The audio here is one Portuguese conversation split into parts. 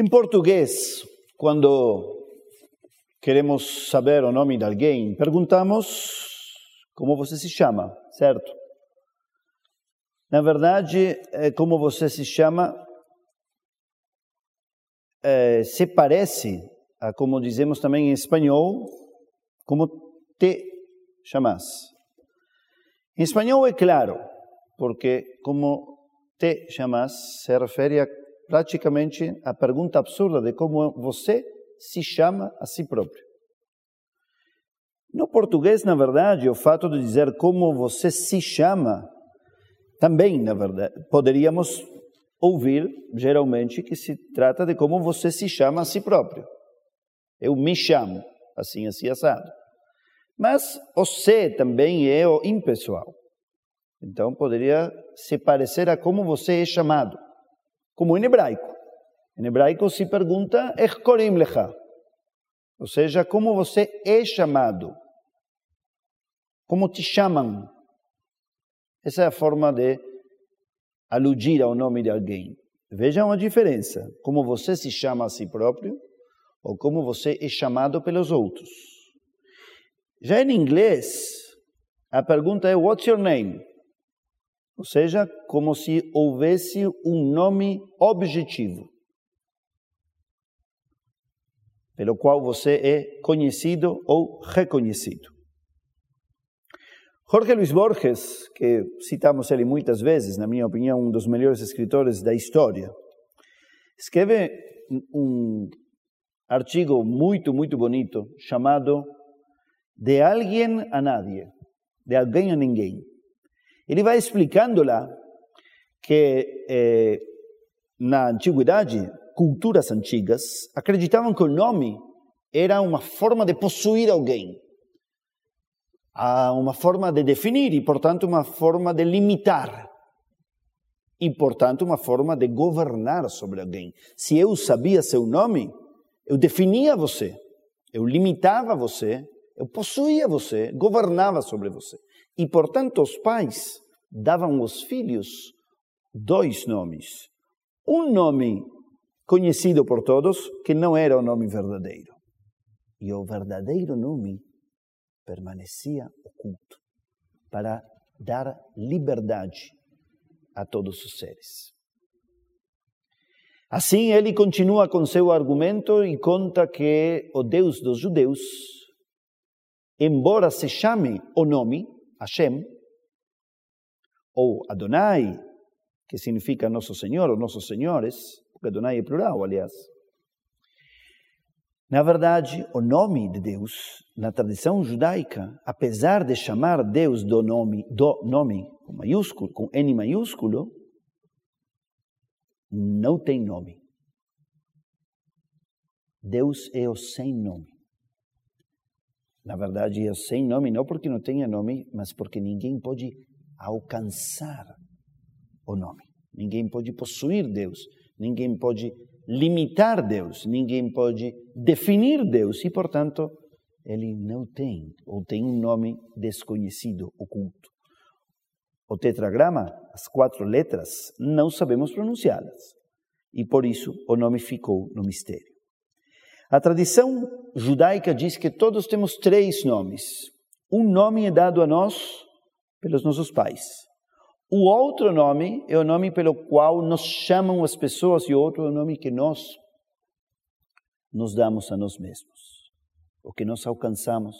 Em português, quando queremos saber o nome de alguém, perguntamos como você se chama, certo? Na verdade, é como você se chama é, se parece a como dizemos também em espanhol, como te chamas. Em espanhol é claro, porque como te chamas se refere a, praticamente à pergunta absurda de como você se chama a si próprio. No português, na verdade, o fato de dizer como você se chama, também, na verdade, poderíamos ouvir, geralmente, que se trata de como você se chama a si próprio. Eu me chamo, assim, assim, assado. Mas o se também é o impessoal. Então, poderia se parecer a como você é chamado, como em hebraico. Em hebraico se pergunta, Echkorim lecha. Ou seja, como você é chamado. Como te chamam. Essa é a forma de aludir ao nome de alguém. Vejam a diferença. Como você se chama a si próprio ou como você é chamado pelos outros. Já em inglês, a pergunta é What's your name? Ou seja, como se houvesse um nome objetivo, pelo qual você é conhecido ou reconhecido. Jorge Luis Borges, que citamos ele muitas vezes, na minha opinião, um dos melhores escritores da história, escreve um artigo muito, muito bonito chamado De Alguém a Nadie, de alguém a ninguém. Ele vai explicando lá que eh, na antiguidade, culturas antigas acreditavam que o nome era uma forma de possuir alguém, uma forma de definir e, portanto, uma forma de limitar. E, portanto, uma forma de governar sobre alguém. Se eu sabia seu nome, eu definia você, eu limitava você, eu possuía você, governava sobre você. E, portanto, os pais davam aos filhos dois nomes. Um nome conhecido por todos, que não era o nome verdadeiro. E o verdadeiro nome permanecia oculto para dar liberdade a todos os seres. Assim, ele continua com seu argumento e conta que o Deus dos judeus, embora se chame o nome, Hashem, ou Adonai, que significa Nosso Senhor ou Nossos Senhores, porque Adonai é plural, aliás. Na verdade, o nome de Deus, na tradição judaica, apesar de chamar Deus do nome, do nome com maiúsculo, com N maiúsculo, não tem nome. Deus é o sem nome. Na verdade, é sem nome não porque não tenha nome, mas porque ninguém pode alcançar o nome. Ninguém pode possuir Deus, ninguém pode limitar Deus, ninguém pode definir Deus e, portanto, ele não tem ou tem um nome desconhecido, oculto. O tetragrama, as quatro letras, não sabemos pronunciá-las. E por isso o nome ficou no mistério. A tradição judaica diz que todos temos três nomes. Um nome é dado a nós pelos nossos pais. O outro nome é o nome pelo qual nos chamam as pessoas e o outro é o nome que nós nos damos a nós mesmos. O que nós alcançamos,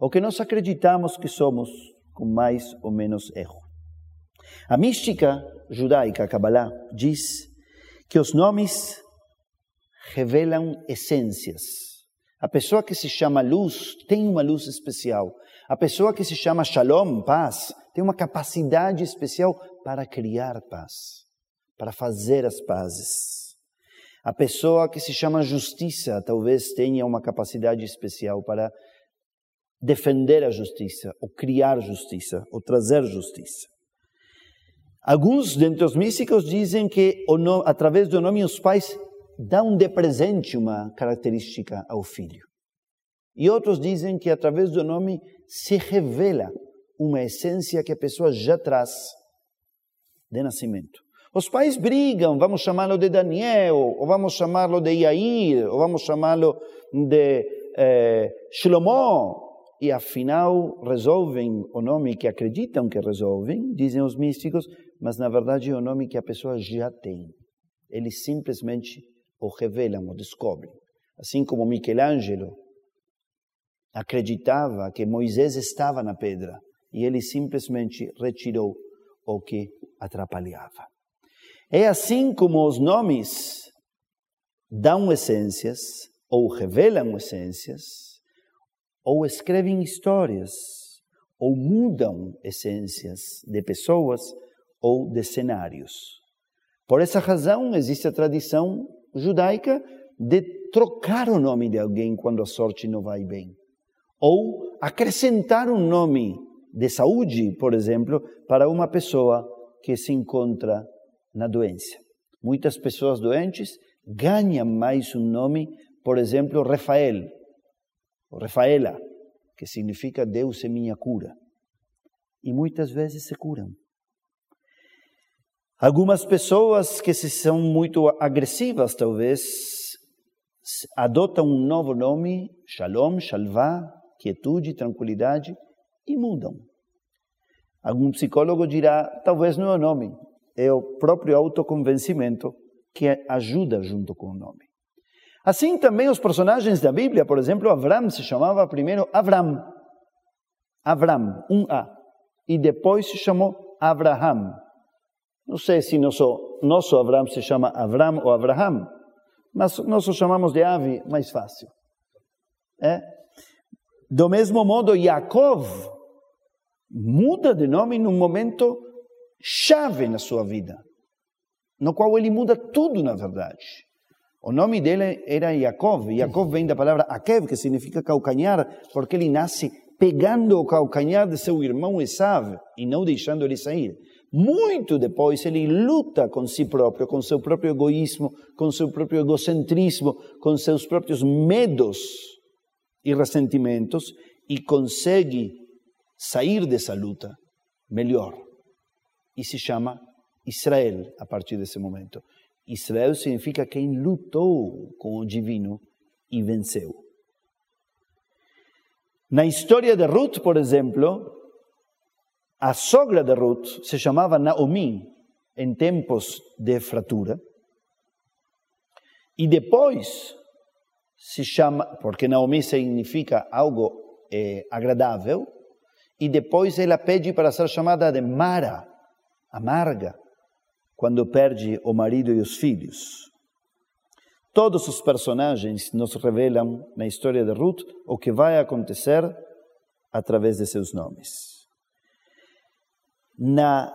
o que nós acreditamos que somos com mais ou menos erro. A mística judaica, a Kabbalah, diz que os nomes revelam essências. A pessoa que se chama luz tem uma luz especial. A pessoa que se chama shalom, paz, tem uma capacidade especial para criar paz, para fazer as pazes. A pessoa que se chama justiça talvez tenha uma capacidade especial para defender a justiça, ou criar justiça, ou trazer justiça. Alguns dentre os místicos dizem que através do nome os pais dão de presente uma característica ao filho. E outros dizem que através do nome se revela uma essência que a pessoa já traz de nascimento. Os pais brigam, vamos chamá-lo de Daniel, ou vamos chamá-lo de Yair, ou vamos chamá-lo de eh, Shlomo, e afinal resolvem o nome que acreditam que resolvem, dizem os místicos, mas na verdade é o nome que a pessoa já tem. Eles simplesmente o revelam, o descobrem. Assim como Michelangelo acreditava que Moisés estava na pedra e ele simplesmente retirou o que atrapalhava. É assim como os nomes dão essências ou revelam essências ou escrevem histórias, ou mudam essências de pessoas ou de cenários. Por essa razão, existe a tradição judaica de trocar o nome de alguém quando a sorte não vai bem, ou acrescentar um nome de saúde, por exemplo, para uma pessoa que se encontra na doença. Muitas pessoas doentes ganham mais um nome, por exemplo, Rafael, ou Rafaela, que significa Deus é minha cura. E muitas vezes se curam. Algumas pessoas que se são muito agressivas, talvez, adotam um novo nome, Shalom, Shalvá, quietude, tranquilidade, e mudam. Algum psicólogo dirá, talvez não é o nome, é o próprio autoconvencimento que ajuda junto com o nome. Assim também os personagens da Bíblia, por exemplo, Avram se chamava primeiro Avram. Avram, um A. E depois se chamou Abraham. Não sei se nosso, nosso Avram se chama Avram ou Abraham, mas nós o chamamos de Ave mais fácil. É? Do mesmo modo, Yaakov muda de nome num momento chave na sua vida, no qual ele muda tudo, na verdade. O nome dele era Yaakov. Yaakov vem da palavra Akev, que significa calcanhar, porque ele nasce pegando o calcanhar de seu irmão Esav e não deixando ele sair. Muito depois ele luta com si próprio, com seu próprio egoísmo, com seu próprio egocentrismo, com seus próprios medos e ressentimentos e consegue sair dessa luta melhor. E se chama Israel a partir desse momento. Israel significa quem lutou com o divino e venceu. Na história de Ruth, por exemplo, a sogra de Ruth se chamava Naomi em tempos de fratura. E depois se chama, porque Naomi significa algo eh, agradável, e depois ela pede para ser chamada de Mara, amarga quando perde o marido e os filhos. Todos os personagens nos revelam na história de Ruth o que vai acontecer através de seus nomes. Na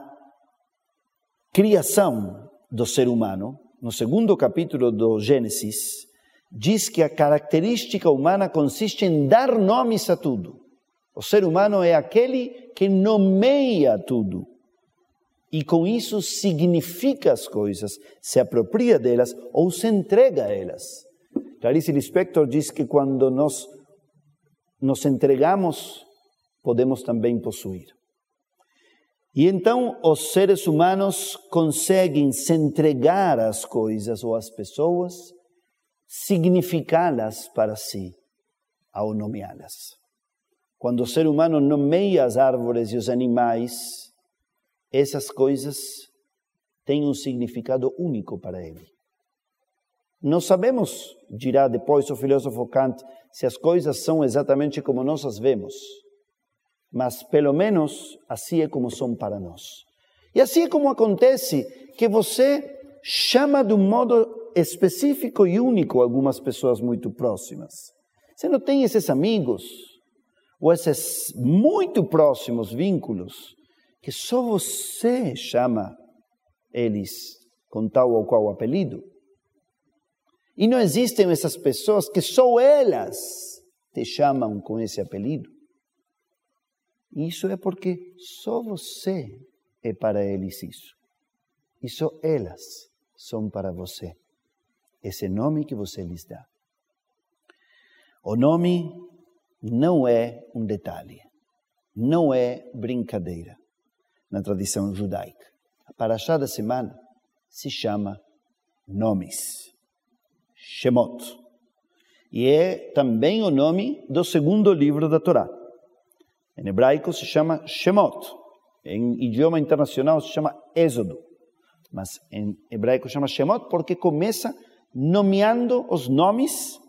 criação do ser humano, no segundo capítulo do Gênesis, diz que a característica humana consiste em dar nomes a tudo. O ser humano é aquele que nomeia tudo e com isso significa as coisas, se apropria delas ou se entrega a elas. Clarice Lispector diz que quando nós nos entregamos, podemos também possuir. E então os seres humanos conseguem se entregar às coisas ou às pessoas, significá-las para si, ao nomeá-las. Quando o ser humano nomeia as árvores e os animais, essas coisas têm um significado único para ele. Não sabemos, dirá depois o filósofo Kant, se as coisas são exatamente como nós as vemos, mas pelo menos assim é como são para nós. E assim é como acontece que você chama de um modo específico e único algumas pessoas muito próximas. Você não tem esses amigos, ou esses muito próximos vínculos que só você chama eles com tal ou qual apelido. E não existem essas pessoas que só elas te chamam com esse apelido. Isso é porque só você é para eles isso. E só elas são para você. Esse nome que você lhes dá. O nome não é um detalhe, não é brincadeira na tradição judaica. A Parashá da semana se chama nomes. Shemot. E é também o nome do segundo livro da Torá. Em hebraico se chama Shemot. Em idioma internacional se chama Êxodo. Mas em hebraico se chama Shemot porque começa nomeando os nomes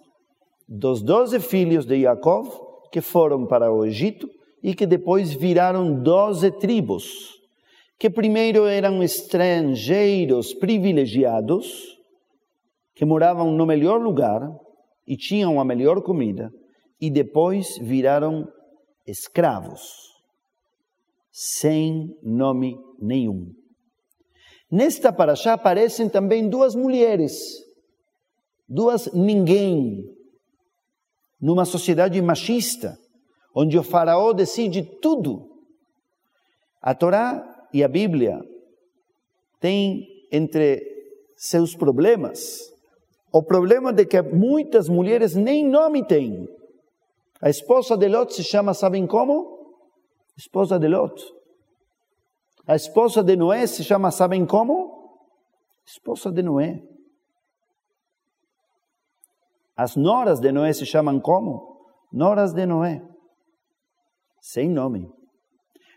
dos doze filhos de Jacob que foram para o Egito e que depois viraram doze tribos, que primeiro eram estrangeiros privilegiados, que moravam no melhor lugar e tinham a melhor comida, e depois viraram escravos, sem nome nenhum. Nesta paraxá aparecem também duas mulheres, duas ninguém, numa sociedade machista, onde o faraó decide tudo. A Torá e a Bíblia têm entre seus problemas o problema de que muitas mulheres nem nome têm. A esposa de Lot se chama, sabem como? Esposa de Lot. A esposa de Noé se chama, sabem como? Esposa de Noé. As noras de Noé se chamam como? Noras de Noé. Sem nome.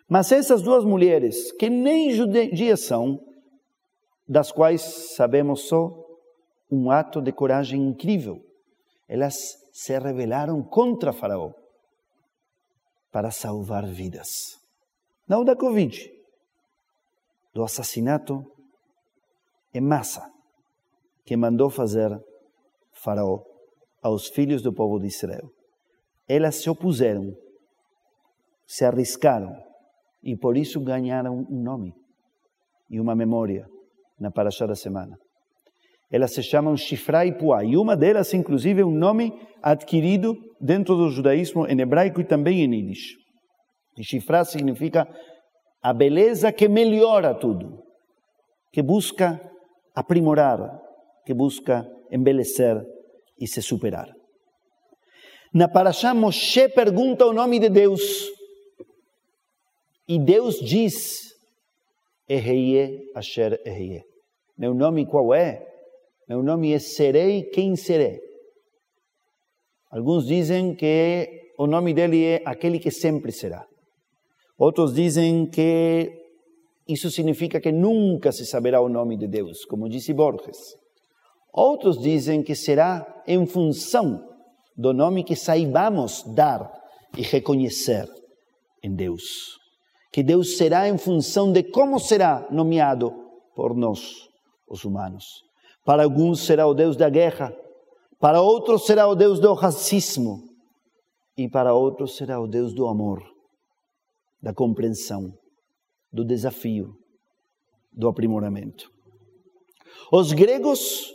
Mas essas duas mulheres, que nem judias são, das quais sabemos só um ato de coragem incrível, elas se rebelaram contra Faraó para salvar vidas. Não da Covid, do assassinato em massa que mandou fazer Faraó aos filhos do povo de Israel. Elas se opuseram, se arriscaram e por isso ganharam um nome e uma memória na Parashá da semana. Elas se chamam Shifra e Puá, e uma delas, inclusive, é um nome adquirido dentro do judaísmo em hebraico e também em Yiddish. E Shifra significa a beleza que melhora tudo, que busca aprimorar, que busca embelecer e se superar. Na Parashá, Moshe pergunta o nome de Deus. E Deus diz, Eheye Asher Eheye. Meu nome qual é? Meu nome é Serei quem serei. Alguns dizem que o nome dele é aquele que sempre será. Outros dizem que isso significa que nunca se saberá o nome de Deus, como disse Borges. Outros dizem que será em função do nome que saibamos dar e reconhecer em Deus. Que Deus será em função de como será nomeado por nós, os humanos. Para alguns será o Deus da guerra, para outros será o Deus do racismo, e para outros será o Deus do amor, da compreensão, do desafio, do aprimoramento. Os gregos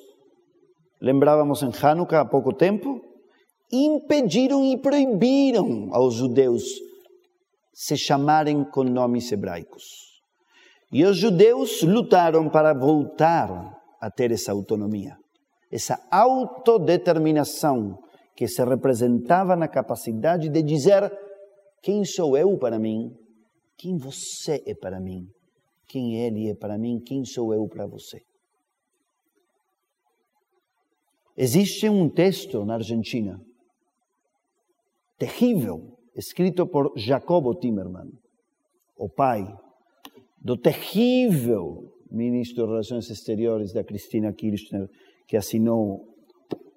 lembrávamos em Hanukkah há pouco tempo, impediram e proibiram aos judeus se chamarem com nomes hebraicos. E os judeus lutaram para voltar a ter essa autonomia, essa autodeterminação que se representava na capacidade de dizer quem sou eu para mim, quem você é para mim, quem ele é para mim, quem sou eu para você. Existe um texto na Argentina, terrível, escrito por Jacobo Timerman, o pai do terrível ministro de Relações Exteriores da Cristina Kirchner, que assinou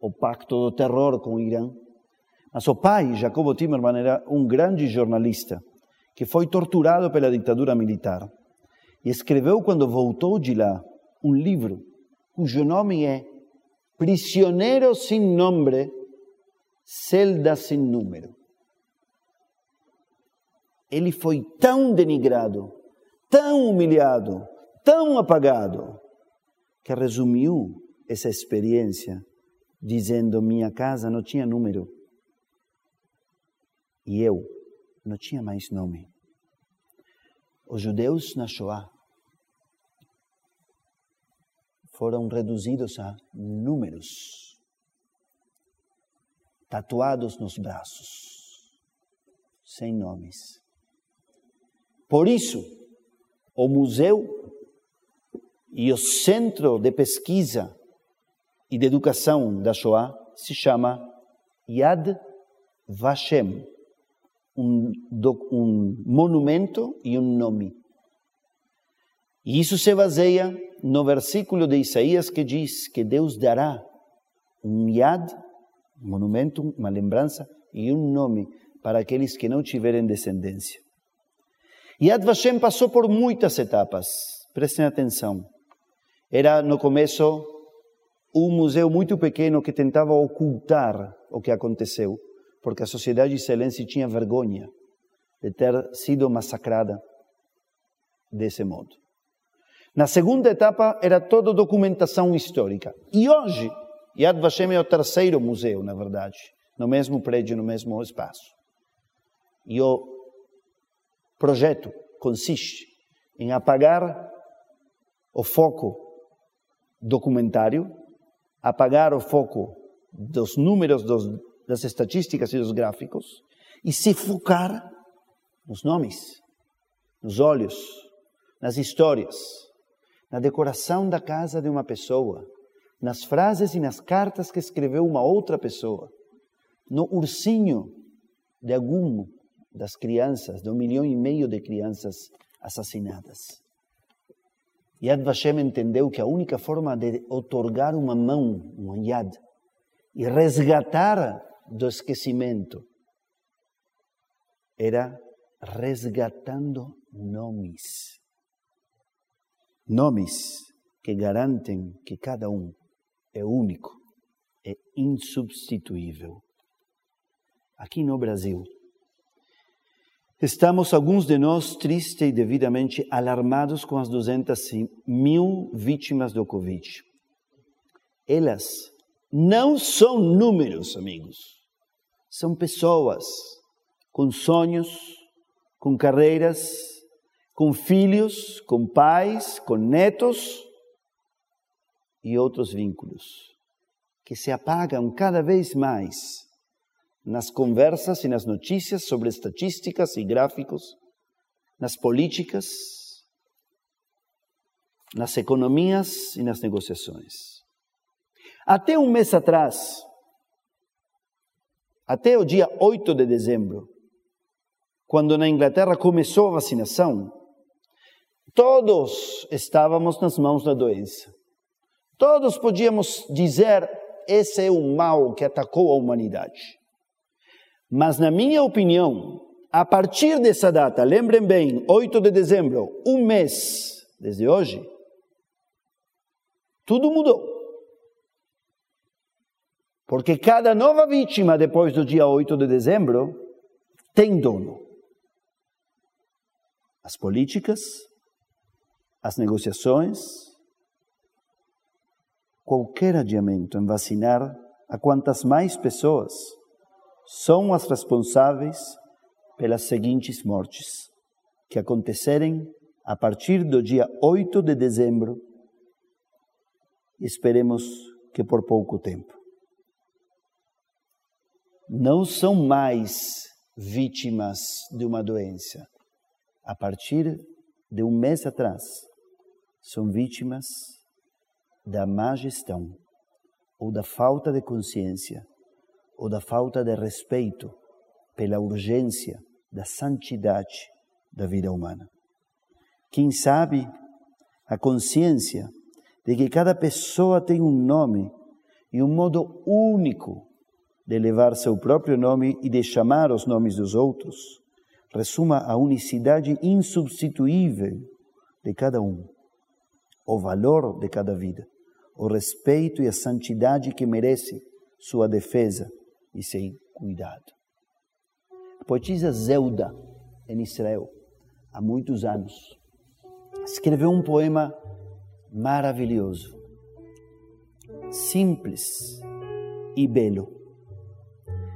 o pacto do terror com o Irã. Mas o pai, Jacobo Timerman, era um grande jornalista que foi torturado pela ditadura militar e escreveu, quando voltou de lá, um livro cujo nome é prisionero sin nombre, celda sin número. Ele foi tão denigrado, tão humilhado, tão apagado, que resumiu essa experiência dizendo: Minha casa não tinha número e eu não tinha mais nome. Os judeus na Shoah foram reduzidos a números, tatuados nos braços, sem nomes. Por isso, o museu E o centro de pesquisa e de educação da Shoah se chama Yad Vashem, um, um monumento e um nome. E isso se baseia no versículo de Isaías que diz que Deus dará um Yad, um monumento, uma lembrança e um nome para aqueles que não tiverem descendência. Yad Vashem passou por muitas etapas, prestem atenção. Era no começo um museu muito pequeno que tentava ocultar o que aconteceu, porque a sociedade israelense tinha vergonha de ter sido massacrada desse modo. Na segunda etapa era toda documentação histórica. E hoje, Yad Vashem é o terceiro museu, na verdade, no mesmo prédio, no mesmo espaço. E o projeto consiste em apagar o foco documentário, apagar o foco dos números, dos, das estatísticas e dos gráficos e se focar nos nomes, nos olhos, nas histórias, na decoração da casa de uma pessoa, nas frases e nas cartas que escreveu uma outra pessoa, no ursinho de algum das crianças, de um milhão e meio de crianças assassinadas. Yad Vashem entendeu que a única forma de otorgar uma mão, um yad, e resgatar do esquecimento era resgatando nomes. Nomes que garantem que cada um é único, é insubstituível. Aqui no Brasil, Estamos, alguns de nós, tristes e devidamente alarmados com as 200 mil vítimas do Covid. Elas não são números, amigos. São pessoas com sonhos, com carreiras, com filhos, com pais, com netos e outros vínculos que se apagam cada vez mais nas conversas e nas notícias sobre estatísticas e gráficos, nas políticas, nas economias e nas negociações. Até um mês atrás, até o dia 8 de dezembro, quando na Inglaterra começou a vacinação, todos estávamos nas mãos da doença. Todos podíamos dizer: esse é o mal que atacou a humanidade. Mas, na minha opinião, a partir dessa data, lembrem bem, 8 de dezembro, um mês desde hoje, tudo mudou. Porque cada nova vítima depois do dia 8 de dezembro tem dono. As políticas, as negociações, qualquer adiamento em vacinar a quantas mais pessoas são as responsáveis pelas seguintes mortes, que acontecerem a partir do dia 8 de dezembro, esperemos que por pouco tempo. Não são mais vítimas de uma doença. A partir de um mês atrás, são vítimas da má gestão ou da falta de consciência ou da falta de respeito pela urgência da santidade da vida humana. Quem sabe a consciência de que cada pessoa tem um nome e um modo único de levar seu próprio nome e de chamar os nomes dos outros, resuma a unicidade insubstituível de cada um, o valor de cada vida, o respeito e a santidade que merece sua defesa e sem cuidado. A poetisa Zelda, em Israel, há muitos anos, escreveu um poema maravilhoso, simples e belo,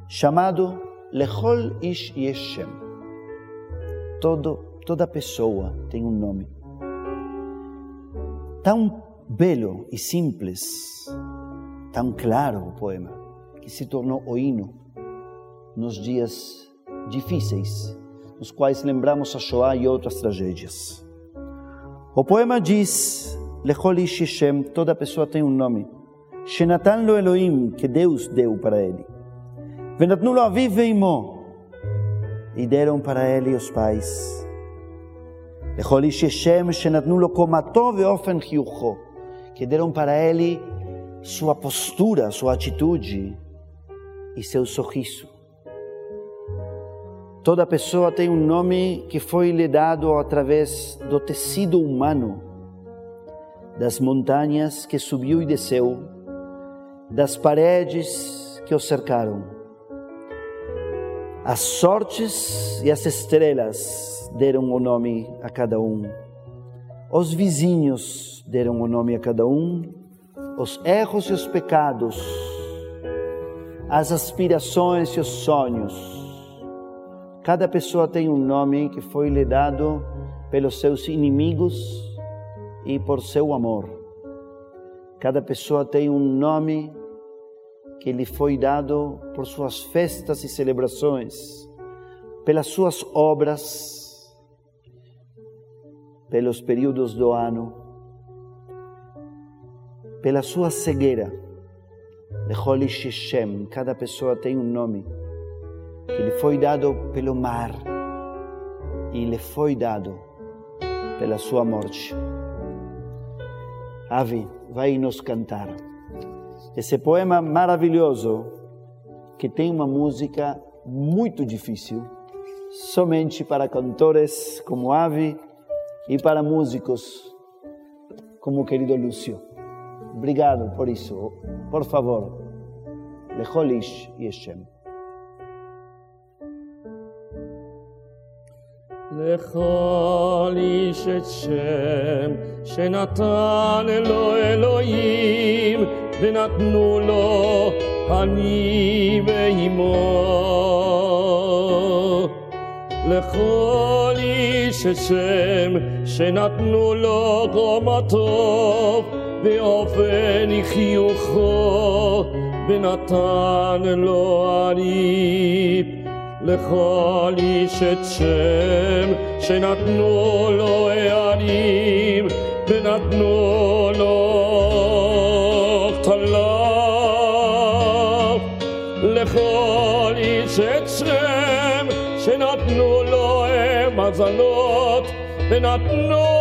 chamado Lechol Ish Yeshem. Todo, toda pessoa tem um nome. Tão belo e simples, tão claro o poema que se tornou o hino nos dias difíceis, nos quais lembramos a Shoah e outras tragédias. O poema diz Lechol ish toda pessoa tem um nome. Shenatan lo Elohim, que Deus deu para ele. Venatnu lo aviv veimo, e deram para ele os pais. Lechol ish Shem, shenatnu lo komato veofen que deram para ele sua postura, sua atitude e seu sorriso. Toda pessoa tem um nome que foi lhe dado através do tecido humano, das montanhas que subiu e desceu, das paredes que o cercaram. As sortes e as estrelas deram o nome a cada um. Os vizinhos deram o nome a cada um. Os erros e os pecados, as aspirações e os sonhos Cada pessoa tem um nome que foi lhe dado pelos seus inimigos e por seu amor. Cada pessoa tem um nome que lhe foi dado por suas festas e celebrações, pelas suas obras, pelos períodos do ano, pela sua cegueira. Lecholi Shem, cada pessoa tem um nome que lhe foi dado pelo mar e lhe foi dado pela sua morte. Avi vai nos cantar esse poema maravilhoso que tem uma música muito difícil, somente para cantores como Avi e para músicos como o querido Lúcio. Obrigado por isso. Por favor, Lecholish Yeshem. לכל איש את שם שנתן לו אלוהים ונתנו לו אני ואימו לכל איש את שם שנתנו לו קומתו ואופן חיוכו ונתן לו עריף לכל איש את שם. שנתנו לו הערים ונתנו לו כתליו לכל איש את שם שנתנו לו מזלות not know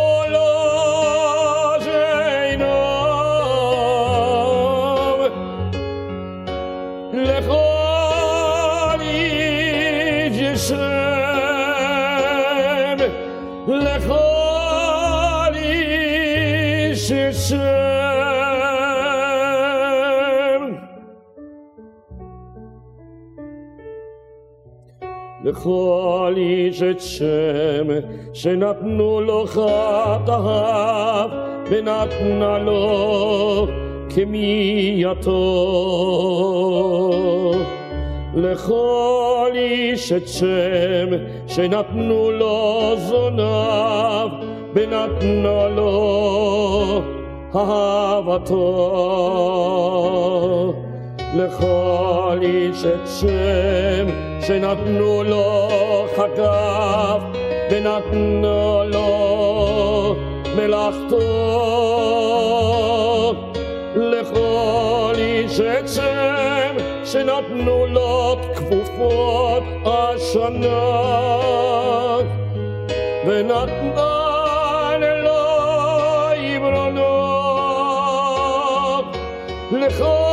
לכל איש את שם שנתנו לו חטאיו ונתנה לו כמייתו לכל איש את שם שנתנו לו זוניו ונתנה לו אהבתו לכל איש את שם שנתנו לו חגב ונתנו לו מלאכתו לכל איש את שם שנתנו לו כפופות השנה ונתנה לו עברונות לכל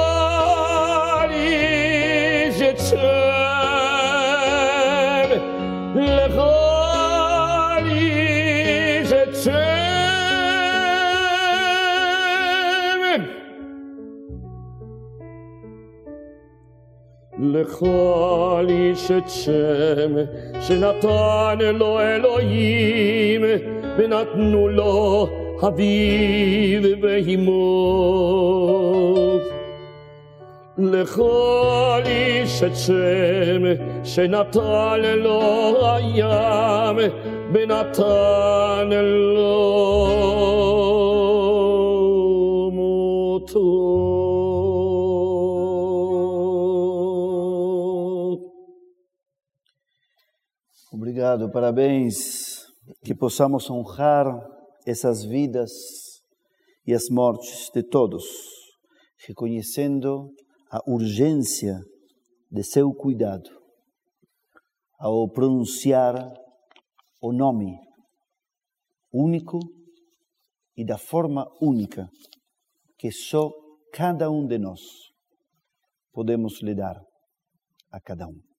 לכל איש את שם שנתן לו אלוהים ונתנו לו אביו ואימו לכל איש את שם שנתן לו הים ונתן לו Obrigado, parabéns. Que possamos honrar essas vidas e as mortes de todos, reconhecendo a urgência de seu cuidado ao pronunciar o nome único e da forma única que só cada um de nós podemos lhe dar a cada um.